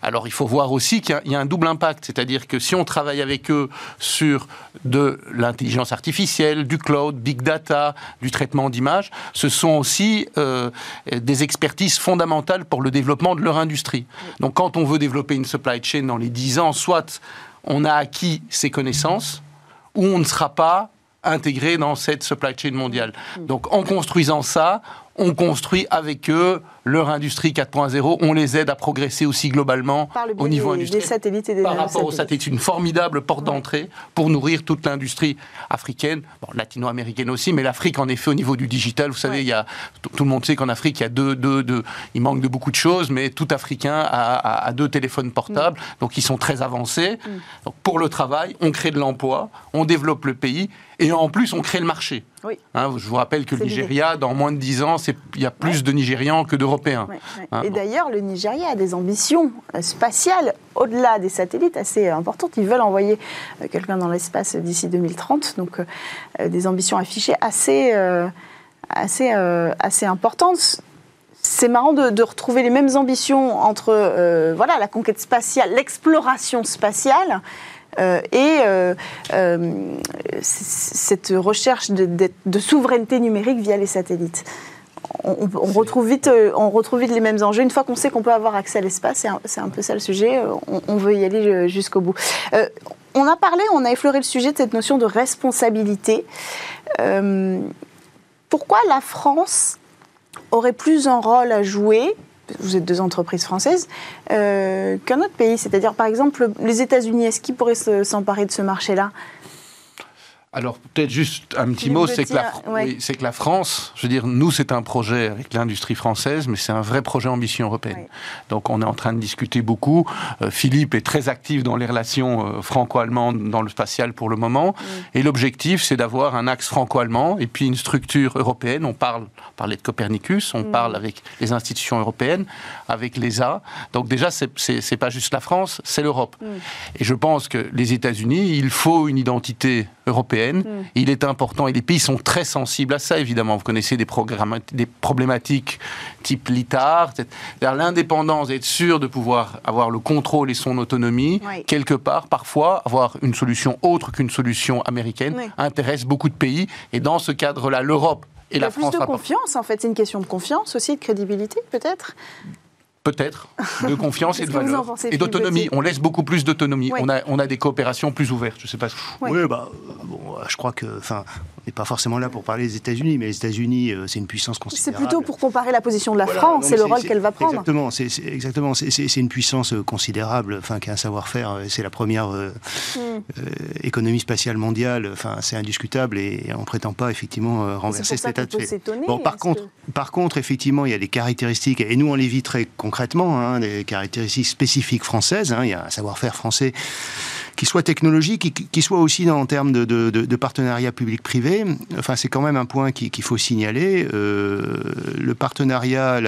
Alors il faut voir aussi qu'il y, y, a un double impact, c'est-à-dire que si on travaille avec eux sur de l'intelligence artificielle, du cloud, big data, du traitement d'images, ce sont aussi euh, des expertises fondamentales pour le développement de leur industrie. Donc quand on veut développer une supply chain dans les 10 ans, soit on a acquis ces connaissances, ou on ne sera pas intégré dans cette supply chain mondiale. Donc en construisant ça, on construit avec eux leur industrie 4.0, on les aide à progresser aussi globalement au niveau des, industriel. Des satellites et des Par rapport aux satellites, une formidable porte d'entrée pour nourrir toute l'industrie africaine, bon, latino-américaine aussi, mais l'Afrique en effet au niveau du digital, vous savez, ouais. il y a, tout le monde sait qu'en Afrique il y a deux, deux, deux, il manque de beaucoup de choses, mais tout Africain a, a, a deux téléphones portables, mm. donc ils sont très avancés. Mm. Donc pour le travail, on crée de l'emploi, on développe le pays et en plus on crée le marché. Oui. Hein, je vous rappelle que le Nigeria, dans moins de 10 ans, il y a plus ouais. de Nigérians que d'Européens. Ouais, ouais. hein, et d'ailleurs, le Nigeria a des ambitions spatiales au-delà des satellites assez importantes. Ils veulent envoyer euh, quelqu'un dans l'espace d'ici 2030, donc euh, des ambitions affichées assez, euh, assez, assez importantes c'est marrant de, de, retrouver les mêmes ambitions entre euh, voilà, la conquête spatiale, l'exploration spatiale euh, et euh, cette recherche de, de, de, souveraineté numérique via les satellites. On, on, retrouve vite, on retrouve vite les mêmes enjeux. Une fois qu'on sait qu'on peut avoir accès à l'espace, c'est un, un, peu ça le sujet, on, on veut y aller jusqu'au bout. on a parlé, on a effleuré le sujet de cette notion de responsabilité. pourquoi la France aurait plus un rôle à jouer vous êtes deux entreprises françaises, euh, qu'un autre pays. C'est-à-dire, par exemple, les États-Unis, est-ce qu'ils pourraient s'emparer de ce marché-là? Alors peut-être juste un petit mot, c'est que, la, ouais. oui, que la France, je veux dire, nous c'est un projet avec l'industrie française, mais c'est un vrai projet ambition européenne. Ouais. Donc on est en train de discuter beaucoup. Euh, Philippe est très actif dans les relations euh, franco-allemandes dans le spatial pour le moment, mmh. et l'objectif c'est d'avoir un axe franco-allemand et puis une structure européenne. On parle, on parlait de Copernicus, on mmh. parle avec les institutions européennes, avec l'ESA. Donc déjà c'est pas juste la France, c'est l'Europe. Mmh. Et je pense que les États-Unis, il faut une identité européenne. Mm. Il est important, et les pays sont très sensibles à ça, évidemment. Vous connaissez des, des problématiques type l'ITAR, l'indépendance, être sûr de pouvoir avoir le contrôle et son autonomie, quelque part, parfois, avoir une solution autre qu'une solution américaine, intéresse beaucoup de pays. Et dans ce cadre-là, l'Europe et la France. Plus de confiance, en fait, c'est une question de confiance aussi, de crédibilité, peut-être Peut-être, de confiance et de valeur. Et d'autonomie. On laisse beaucoup plus d'autonomie. On, a, on a des coopérations plus ouvertes. Je sais pas. Oui, bah, bon, je crois que. Enfin, on n'est pas forcément là pour parler des États-Unis, mais les États-Unis, euh, c'est une puissance considérable. C'est plutôt pour comparer la position de la France et le rôle qu'elle va prendre. Exactement, c'est exactement. C'est une puissance euh, considérable, enfin, qui a un savoir-faire. Euh, c'est la première hmm. économie spatiale mondiale. Enfin, c'est indiscutable et on prétend pas effectivement renverser cet état de fait. Bon, par contre, par contre, effectivement, il y a des caractéristiques et nous on les vit très concrètement, hein, des caractéristiques spécifiques françaises. Hein, il y a un savoir-faire français qui soit technologique, qui, qui soit aussi en termes de, de, de, partenariat public-privé. Enfin, c'est quand même un point qu'il faut signaler. Euh, le partenariat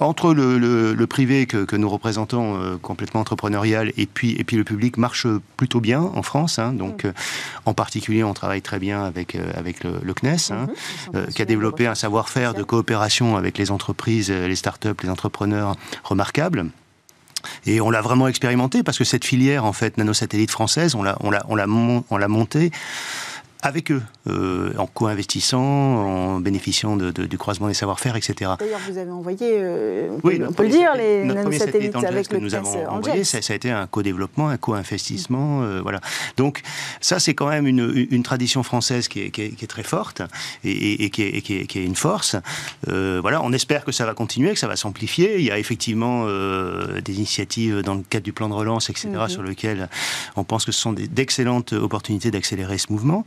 entre le, le, privé que, que, nous représentons, euh, complètement entrepreneurial, et puis, et puis le public marche plutôt bien en France. Hein, donc, mm. euh, en particulier, on travaille très bien avec, avec le, CNES, hein, mm-hmm. qui a développé un savoir-faire de coopération avec les entreprises, les start-up, les entrepreneurs remarquables. Et on l'a vraiment expérimenté parce que cette filière, en fait, nanosatellite française, on l'a, on l'a, on l'a, on l'a montée avec eux, euh, en co-investissant, en bénéficiant de, du croisement des savoir-faire, etc. D'ailleurs, vous avez envoyé, euh, on peut le dire, les nanosatellites avec que nous avons envoyé, ça, a été un co-développement, un co-investissement, euh, voilà. Donc ça, c'est quand même une, une, tradition française qui est, qui est, très forte et, et, qui, est, qui, est, une force. voilà, on espère que ça va continuer, que ça va s'amplifier. Il y a effectivement des initiatives dans le cadre du plan de relance, etc., mhm. sur lesquelles on pense que ce sont d'excellentes opportunités d'accélérer ce mouvement.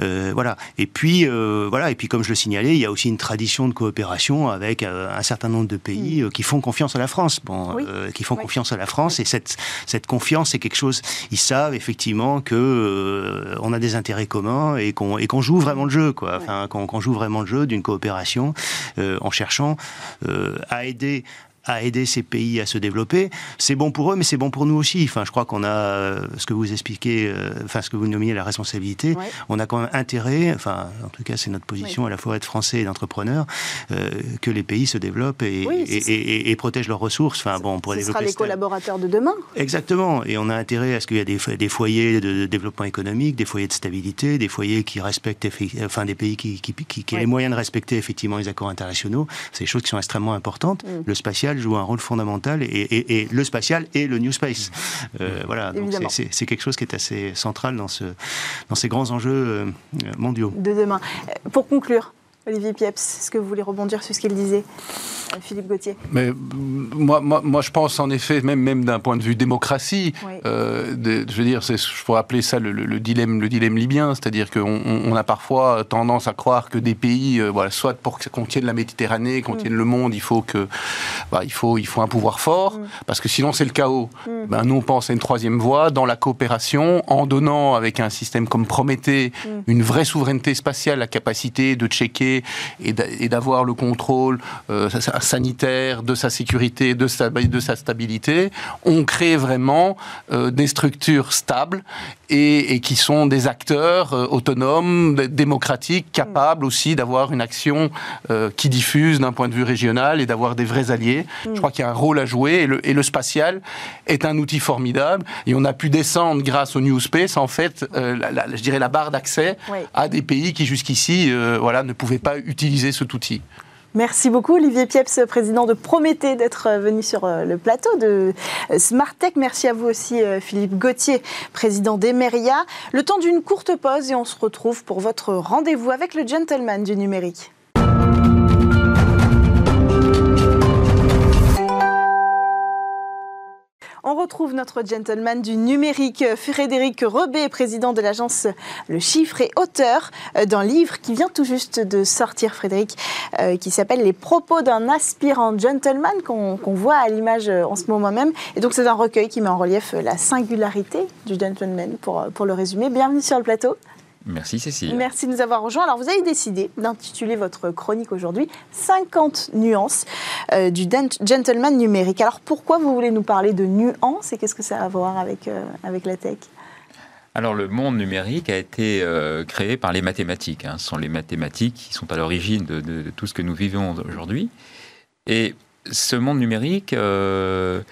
Euh, voilà. Et puis, euh, voilà. Et puis, comme je le signalais, il y a aussi une tradition de coopération avec euh, un certain nombre de pays mm. qui font confiance à la France. Bon, qui font confiance à la France. Et cette, cette confiance, c'est quelque chose. Ils savent effectivement que on a des intérêts communs et qu'on et qu'on joue vraiment le jeu, quoi. Enfin, qu'on joue vraiment le jeu d'une coopération en cherchant à aider à aider ces pays à se développer. C'est bon pour eux, mais c'est bon pour nous aussi. Enfin, je crois qu'on a euh, ce que vous expliquez, euh, enfin ce que vous nommiez la responsabilité. On a quand même intérêt, enfin en tout cas c'est notre position à la fois être français et d'entrepreneur, euh, que les pays se développent et, et, et, protègent leurs ressources. Enfin bon, on pourrait ce sera les collaborateurs de demain. Exactement. Et on a intérêt à ce qu'il y ait des, des, foyers de développement économique, des foyers de stabilité, des foyers qui respectent, enfin des pays qui, qui, qui, qui ont les moyens de respecter effectivement les accords internationaux. C'est des choses qui sont extrêmement importantes. Mm. Le spatial joue un rôle fondamental et, le spatial et le New Space. Euh, voilà, donc c'est quelque chose qui est assez central dans, ce, dans ces grands enjeux euh, mondiaux. De demain. Pour conclure, Olivier Pieps, est-ce que vous voulez rebondir sur ce qu'il disait Philippe Gauthier? Mais moi, moi, moi, je pense en effet, même, même d'un point de vue démocratie, euh, je veux dire, je pourrais appeler ça le, dilemme, le dilemme libyen, c'est-à-dire qu'on on a parfois tendance à croire que des pays, euh, voilà, soit pour qu'on tienne la Méditerranée, qu'on mm. tienne le monde, il faut que, bah, il faut, il faut un pouvoir fort, mm. parce que sinon c'est le chaos. Mm. Ben, nous, on pense à une troisième voie dans la coopération, en donnant avec un système comme Prométhée une vraie souveraineté spatiale, la capacité de checker et d'avoir le contrôle. Euh, sanitaire, de sa sécurité, de sa, de sa stabilité, on crée vraiment euh, des structures stables et, qui sont des acteurs euh, autonomes, démocratiques, capables aussi d'avoir une action euh, qui diffuse d'un point de vue régional et d'avoir des vrais alliés. Je crois qu'il y a un rôle à jouer et le, et le, spatial est un outil formidable et on a pu descendre grâce au New Space en fait, je dirais la barre d'accès à des pays qui jusqu'ici voilà, ne pouvaient pas utiliser cet outil. Merci beaucoup Olivier Pieps, président de Prométhée, d'être venu sur euh, le plateau de euh, Smartech. Merci à vous aussi euh, Philippe Gauthier, président d'Emeria. Le temps d'une courte pause et on se retrouve pour votre rendez-vous avec le gentleman du numérique. On retrouve notre gentleman du numérique, Frédéric Rebet, président de l'agence Le Chiffre et auteur d'un livre qui vient tout juste de sortir, Frédéric, euh, qui s'appelle Les propos d'un aspirant gentleman, qu'on voit à l'image euh, en ce moment même. Et donc c'est un recueil qui met en relief la singularité du gentleman, pour, pour le résumer. Bienvenue sur le plateau. Merci Cécile. Merci de nous avoir rejoints. Alors vous avez décidé d'intituler votre chronique aujourd'hui 50 nuances euh, du gentleman numérique. Alors pourquoi vous voulez nous parler de nuances et qu'est-ce que ça a à voir avec, euh, avec la tech? Alors le monde numérique a été euh, créé par les mathématiques. Hein. Ce sont les mathématiques qui sont à l'origine de, tout ce que nous vivons aujourd'hui. Et ce monde numérique, euh,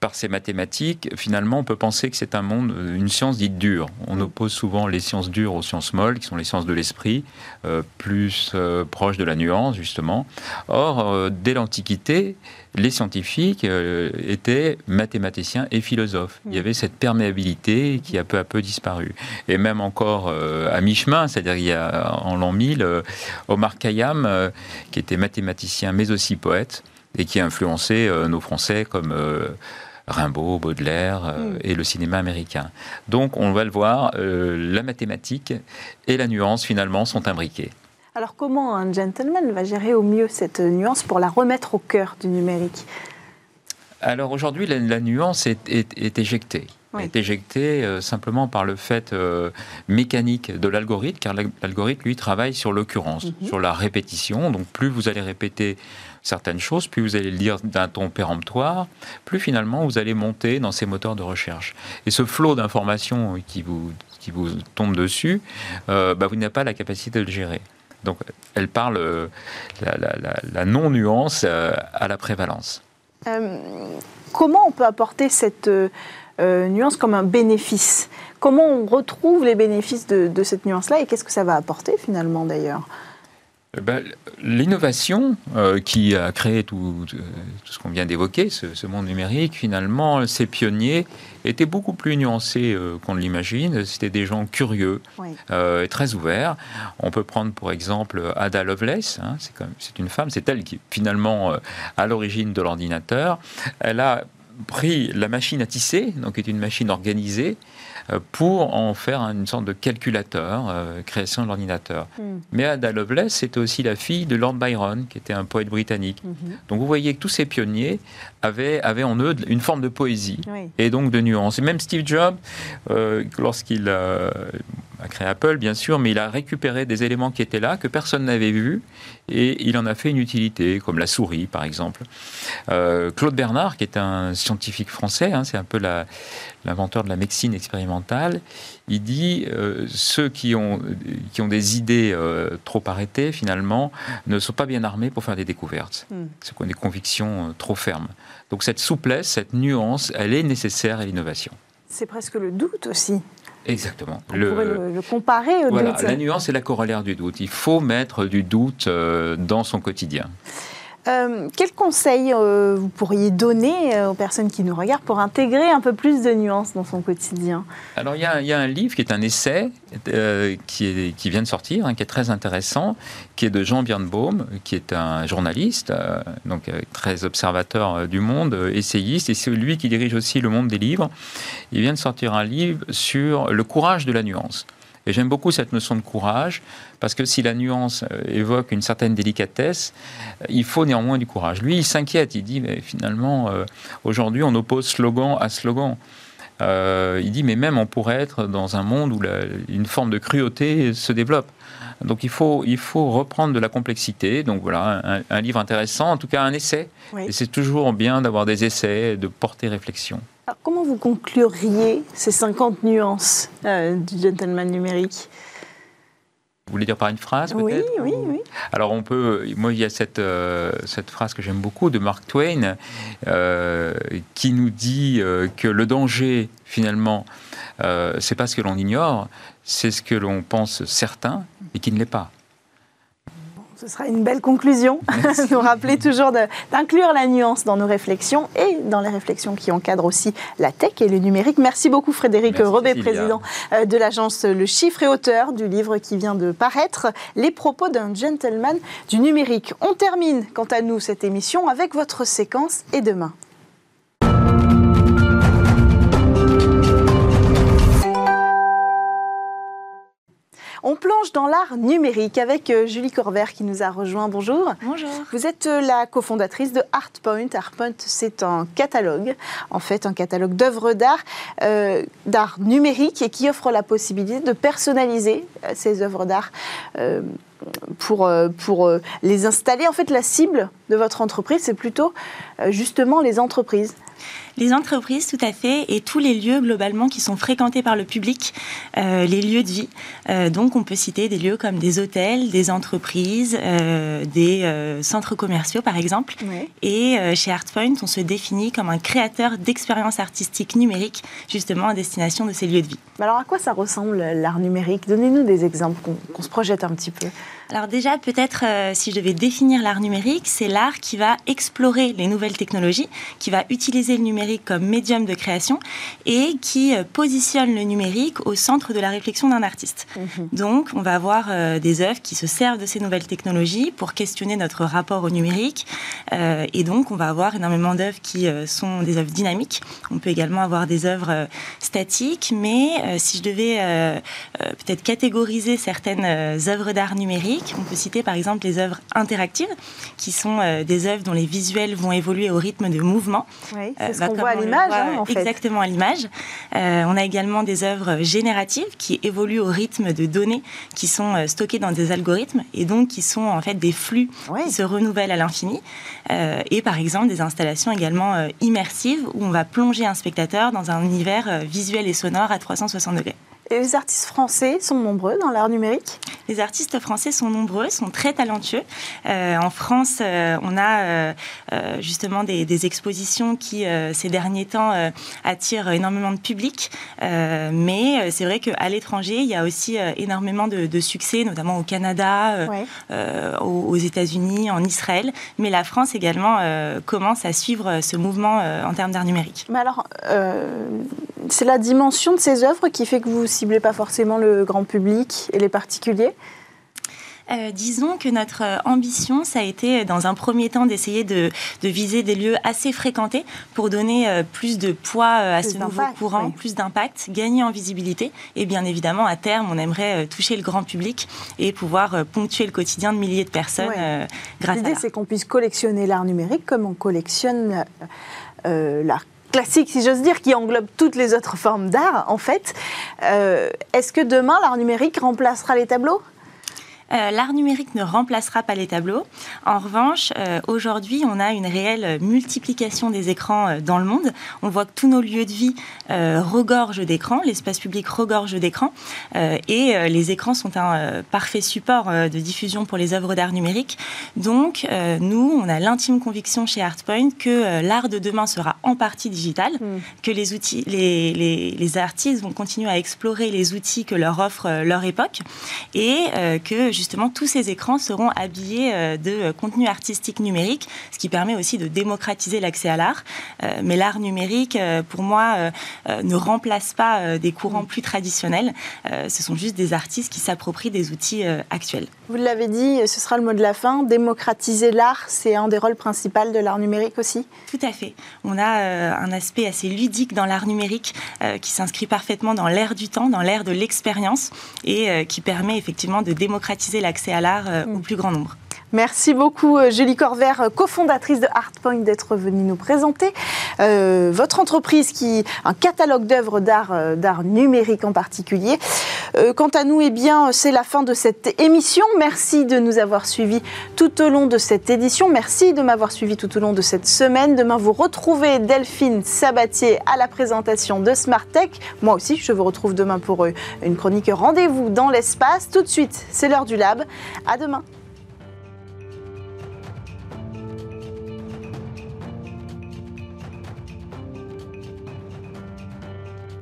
par ces mathématiques, finalement, on peut penser que c'est un monde, une science dite dure. On oppose souvent les sciences dures aux sciences molles, qui sont les sciences de l'esprit, euh, plus proches de la nuance, justement. Or, dès l'Antiquité, les scientifiques euh, étaient mathématiciens et philosophes. Il y avait cette perméabilité qui a peu à peu disparu. Et même encore euh, à mi-chemin, c'est-à-dire il y a en l'an 1000, euh, Omar Khayyam, qui était mathématicien mais aussi poète, et qui a influencé nos Français comme... Rimbaud, Baudelaire mm. et le cinéma américain. Donc on va le voir, la mathématique et la nuance finalement sont imbriquées. Alors comment un gentleman va gérer au mieux cette nuance pour la remettre au cœur du numérique? Alors aujourd'hui, la, nuance est, éjectée. Est éjectée euh, simplement par le fait euh, mécanique de l'algorithme, car l'algorithme, lui, travaille sur l'occurrence, mhm. sur la répétition. Donc plus vous allez répéter certaines choses, plus vous allez le dire d'un ton péremptoire, plus finalement vous allez monter dans ces moteurs de recherche. Et ce flot d'informations qui vous, qui vous tombe dessus, euh, bah, vous n'avez pas la capacité de le gérer. Donc elle parle euh, la, non-nuance euh, à la prévalence. Comment on peut apporter cette nuance comme un bénéfice Comment on retrouve les bénéfices de cette nuance-là et qu'est-ce que ça va apporter finalement d'ailleurs eh ben, l'innovation euh, qui a créé tout, ce qu'on vient d'évoquer, ce, monde numérique, finalement, ces pionniers étaient beaucoup plus nuancés euh, qu'on l'imagine. C'était des gens curieux euh, et très ouverts. On peut prendre pour exemple Ada Lovelace, hein, c'est une femme, c'est elle qui est finalement à l'origine de l'ordinateur. Elle a pris la machine à tisser, donc qui est une machine organisée, euh, pour en faire une sorte de calculateur, euh, création de l'ordinateur. Hmm. Mais Ada Lovelace, c'était aussi la fille de Lord Byron, qui était un poète britannique. Mhm. Donc vous voyez que tous ces pionniers avaient, avaient en eux une forme de poésie et donc de nuance. Et même Steve Jobs, euh, lorsqu'il a créé Apple, bien sûr, mais il a récupéré des éléments qui étaient là, que personne n'avait vus, et il en a fait une utilité, comme la souris, par exemple. Euh, Claude Bernard, qui est un scientifique français, hein, c'est un peu l'inventeur de la médecine expérimentale, il dit euh, ceux qui ont, qui ont des idées euh, trop arrêtées, finalement, ne sont pas bien armés pour faire des découvertes. Mm. Ceux qui ont des convictions trop fermes. Donc cette souplesse, cette nuance, elle est nécessaire à l'innovation. C'est presque le doute aussi. Exactement. On le, pourrait le, comparer au voilà, La nuance est la corollaire du doute. Il faut mettre du doute euh, dans son quotidien. Euh, quels conseils euh, vous pourriez donner euh, aux personnes qui nous regardent pour intégrer un peu plus de nuances dans son quotidien? Alors, il y, a un livre qui est un essai qui, qui, vient de sortir, hein, qui est très intéressant, qui est de Jean Birnbaum, qui est un journaliste, donc très observateur du monde, essayiste, et c'est lui qui dirige aussi le monde des livres. Il vient de sortir un livre sur le courage de la nuance. Et j'aime beaucoup cette notion de courage, parce que si la nuance euh, évoque une certaine délicatesse, euh, il faut néanmoins du courage. Lui, il s'inquiète, il dit, mais finalement, euh, aujourd'hui, on oppose slogan à slogan. il dit, mais même on pourrait être dans un monde où une forme de cruauté se développe. Donc il faut, il faut reprendre de la complexité. Donc voilà, un, livre intéressant, en tout cas un essai. Et c'est toujours bien d'avoir des essais, de porter réflexion comment vous concluriez ces 50 nuances euh, du gentleman numérique? Vous voulez dire par une phrase Oui, oui, oui. Alors on peut, moi il y a cette, euh, cette phrase que j'aime beaucoup de Mark Twain euh, qui nous dit que le danger finalement, c'est pas ce que l'on ignore, c'est ce que l'on pense certain et qui ne l'est pas. Ce sera une belle conclusion. nous rappeler toujours d'inclure la nuance dans nos réflexions et dans les réflexions qui encadrent aussi la tech et le numérique. Merci beaucoup Frédéric Robet, président euh, de l'agence Le Chiffre et auteur du livre qui vient de paraître, Les propos d'un gentleman du numérique. On termine quant à nous cette émission avec votre séquence et demain. On plonge dans l'art numérique avec euh, Julie Corvert qui nous a rejoint. Bonjour. Bonjour. Vous êtes euh, la cofondatrice de Artpoint. Artpoint, c'est un catalogue, en fait, un catalogue d'œuvres d'art, euh, d'art numérique et qui offre la possibilité de personnaliser ces œuvres d'art. pour, pour les installer. En fait, la cible de votre entreprise, c'est plutôt justement les entreprises. Les entreprises, tout à fait, et tous les lieux globalement qui sont fréquentés par le public, euh, les lieux de vie. Euh, donc on peut citer des lieux comme des hôtels, des entreprises, euh, des centres commerciaux par exemple. Et chez Artpoint, on se définit comme un créateur d'expériences artistiques numériques, justement à destination de ces lieux de vie. Alors à quoi ça ressemble l'art numérique? Donnez-nous des exemples, qu'on se projette un petit peu. Alors déjà, peut-être si je devais définir l'art numérique, c'est l'art qui va explorer les nouvelles technologies, qui va utiliser le numérique comme médium de création et qui euh, positionne le numérique au centre de la réflexion d'un artiste. Mhm. Donc, on va avoir euh, des œuvres qui se servent de ces nouvelles technologies pour questionner notre rapport au numérique. et donc, on va avoir énormément d'œuvres qui sont des œuvres dynamiques. On peut également avoir des œuvres statiques, mais si je devais peut-être catégoriser certaines œuvres d'art numérique, on peut citer par exemple les œuvres interactives, qui sont euh, des œuvres dont les visuels vont évoluer au rythme de mouvement. Oui, c'est ce euh, qu'on voit à l'image, hein, en fait. Exactement à l'image. Euh, on a également des œuvres génératives qui évoluent au rythme de données qui sont stockées dans des algorithmes et donc qui sont en fait des flux qui se renouvellent à l'infini. et par exemple des installations également immersives où on va plonger un spectateur dans un univers visuel et sonore à 360 degrés. Et les artistes français sont nombreux dans l'art numérique Les artistes français sont nombreux, sont très talentueux. Euh, en France, euh, on a euh, justement des, expositions qui, ces derniers temps, attirent énormément de public. mais c'est vrai qu'à l'étranger, il y a aussi énormément de, succès, notamment au Canada, aux, États-Unis, en Israël. Mais la France également commence à suivre ce mouvement en termes d'art numérique. Mais alors, c'est la dimension de ces œuvres qui fait que vous ciblez pas forcément le grand public et les particuliers euh, disons que notre euh, ambition, ça a été dans un premier temps d'essayer de, viser des lieux assez fréquentés pour donner euh, plus de poids à ce nouveau courant, plus d'impact, gagner en visibilité. Et bien évidemment, à terme, on aimerait toucher le grand public et pouvoir ponctuer le quotidien de milliers de personnes grâce à L'idée, c'est qu'on puisse collectionner l'art numérique comme on collectionne l'art classique, si j'ose dire, qui englobe toutes les autres formes d'art, en fait. Euh, est-ce que demain, l'art numérique remplacera les tableaux? Euh, l'art numérique ne remplacera pas les tableaux. En revanche, euh, aujourd'hui, on a une réelle multiplication des écrans euh, dans le monde. On voit que tous nos lieux de vie regorgent d'écrans, l'espace public regorge d'écrans, et les écrans sont un parfait support de diffusion pour les œuvres d'art numérique. Donc, nous, on a l'intime conviction chez Artpoint que l'art de demain sera en partie digital, hmm. que les outils, les, les, les, artistes vont continuer à explorer les outils que leur offre leur époque, et que justement, tous ces écrans seront habillés euh, de euh, contenu artistique numérique, ce qui permet aussi de démocratiser l'accès à l'art. Euh, mais l'art numérique, pour moi, ne remplace pas des courants plus traditionnels. Ce sont juste des artistes qui s'approprient des outils actuels. Vous l'avez dit, ce sera le mot de la fin. Démocratiser l'art, c'est un des rôles principaux de l'art numérique aussi? Tout à fait. On a un aspect assez ludique dans l'art numérique qui s'inscrit parfaitement dans l'ère du temps, dans l'ère de l'expérience et qui permet effectivement de démocratiser l'accès à l'art euh, au mm. plus grand nombre. Merci beaucoup euh, Julie Corvert, euh, cofondatrice de Artpoint, d'être venue nous présenter votre entreprise qui un catalogue d'œuvres d'art, d'art numérique en particulier. quant à nous, eh bien, c'est la fin de cette émission. Merci de nous avoir suivis tout au long de cette édition. Merci de m'avoir suivi tout au long de cette semaine. Demain, vous retrouvez Delphine Sabatier à la présentation de Smart Tech. Moi aussi, je vous retrouve demain pour une chronique Rendez-vous dans l'espace. Tout de suite, c'est l'heure du lab. À demain.